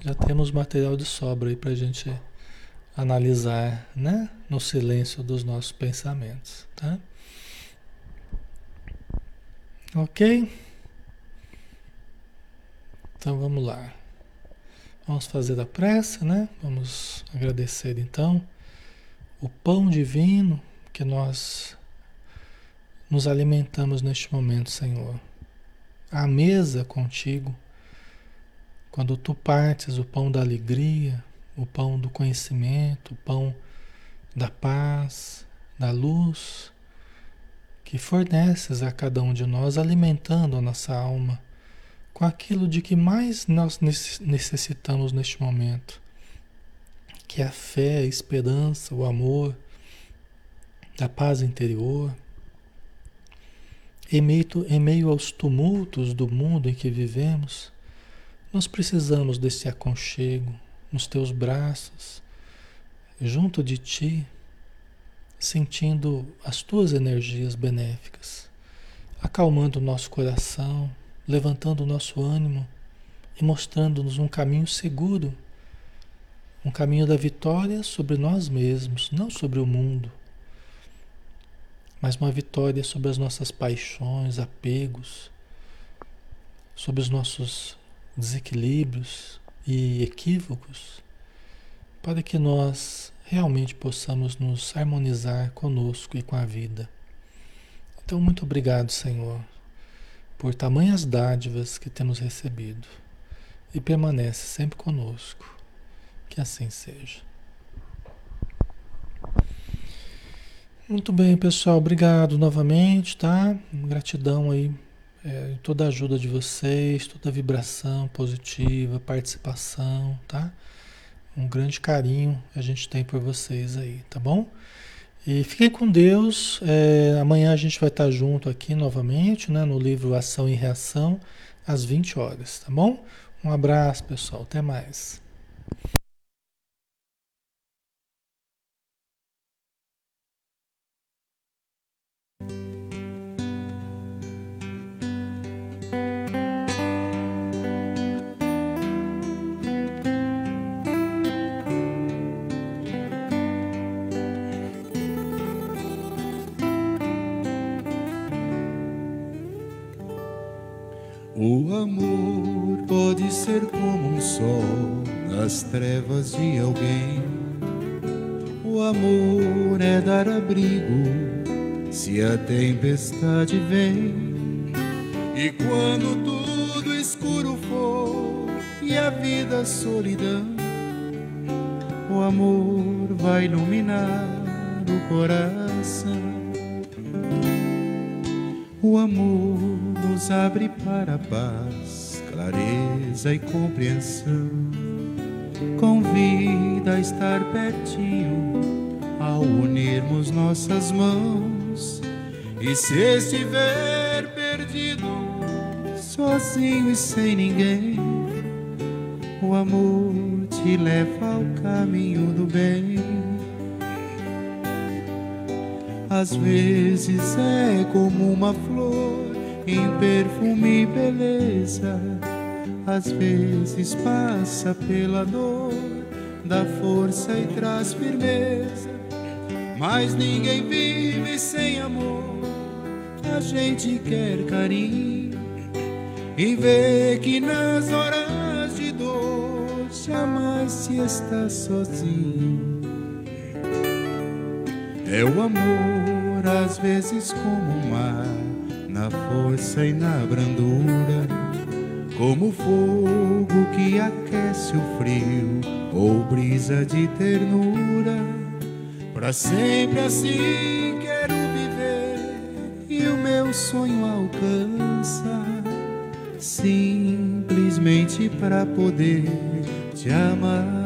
Já temos material de sobra aí para a gente analisar, né? No silêncio dos nossos pensamentos, tá? Ok? Então vamos lá. Vamos fazer a prece, né? Vamos agradecer então o pão divino que nós nos alimentamos neste momento, Senhor. A mesa contigo, quando tu partes o pão da alegria, o pão do conhecimento, o pão da paz, da luz, que forneces a cada um de nós, alimentando a nossa alma com aquilo de que mais nós necessitamos neste momento, que é a fé, a esperança, o amor, a paz interior. Em meio, em meio aos tumultos do mundo em que vivemos, nós precisamos desse aconchego, nos teus braços, junto de ti, sentindo as tuas energias benéficas, acalmando o nosso coração, levantando o nosso ânimo e mostrando-nos um caminho seguro, um caminho da vitória sobre nós mesmos, não sobre o mundo, mas uma vitória sobre as nossas paixões, apegos, sobre os nossos desequilíbrios, e equívocos, para que nós realmente possamos nos harmonizar conosco e com a vida. Então, muito obrigado, Senhor, por tamanhas dádivas que temos recebido e permanece sempre conosco. Que assim seja. Muito bem, pessoal. Obrigado novamente, tá? Gratidão aí é, toda a ajuda de vocês, toda a vibração positiva, participação, tá? Um grande carinho a gente tem por vocês aí, tá bom? E fiquem com Deus. É, amanhã a gente vai estar junto aqui novamente, né? No livro Ação e Reação, às 20 horas, tá bom? Um abraço, pessoal. Até mais. O amor pode ser como um sol nas trevas de alguém. O amor é dar abrigo se a tempestade vem. E quando tudo escuro for e a vida solidão, o amor vai iluminar o coração. O amor nos abre para paz, clareza e compreensão. Convida a estar pertinho ao unirmos nossas mãos. E se estiver perdido, sozinho e sem ninguém, o amor te leva ao caminho do bem. Às vezes é como uma flor em perfume e beleza, às vezes passa pela dor, dá força e traz firmeza. Mas ninguém vive sem amor, a gente quer carinho e vê que nas horas de dor jamais se está sozinho. É o amor às vezes como o mar, na força e na brandura, como fogo que aquece o frio, ou brisa de ternura. Para sempre assim quero viver e o meu sonho alcança, simplesmente para poder te amar.